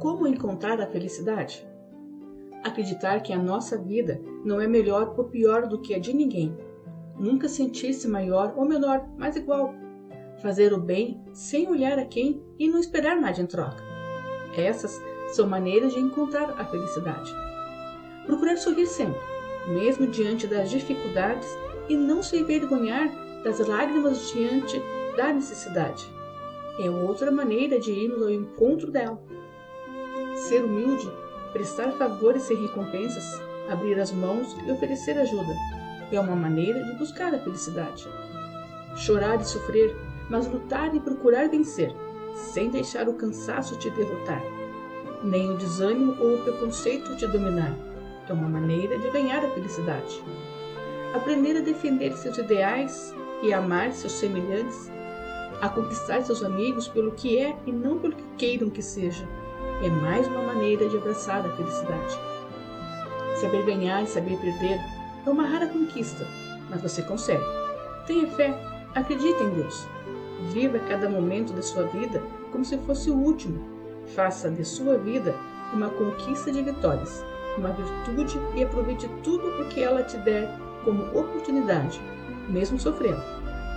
como encontrar a felicidade? Acreditar que a nossa vida não é melhor ou pior do que a de ninguém. Nunca sentir-se maior ou menor, mas igual. Fazer o bem sem olhar a quem e não esperar nada em troca. Essas são maneiras de encontrar a felicidade. Procurar sorrir sempre, mesmo diante das dificuldades, e não se envergonhar das lágrimas diante da necessidade. É outra maneira de irmos ao encontro dela. Ser humilde, prestar favores sem recompensas, abrir as mãos e oferecer ajuda é uma maneira de buscar a felicidade. Chorar e sofrer, mas lutar e procurar vencer, sem deixar o cansaço te derrotar, nem o desânimo ou o preconceito te dominar. É uma maneira de ganhar a felicidade. Aprender a defender seus ideais e amar seus semelhantes, a conquistar seus amigos pelo que é e não pelo que queiram que seja, é mais uma maneira de abraçar a felicidade. Saber ganhar e saber perder é uma rara conquista, mas você consegue. Tenha fé, acredite em Deus. Viva cada momento de sua vida como se fosse o último. Faça de sua vida uma conquista de vitórias, uma virtude e aproveite tudo o que ela te der como oportunidade, mesmo sofrendo.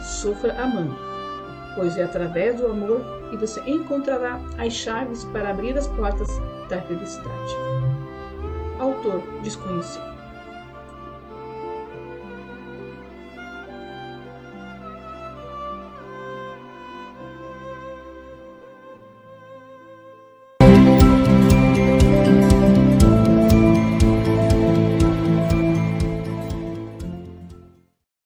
Sofra amando, pois é através do amor que você encontrará as chaves para abrir as portas da felicidade. Autor desconhecido.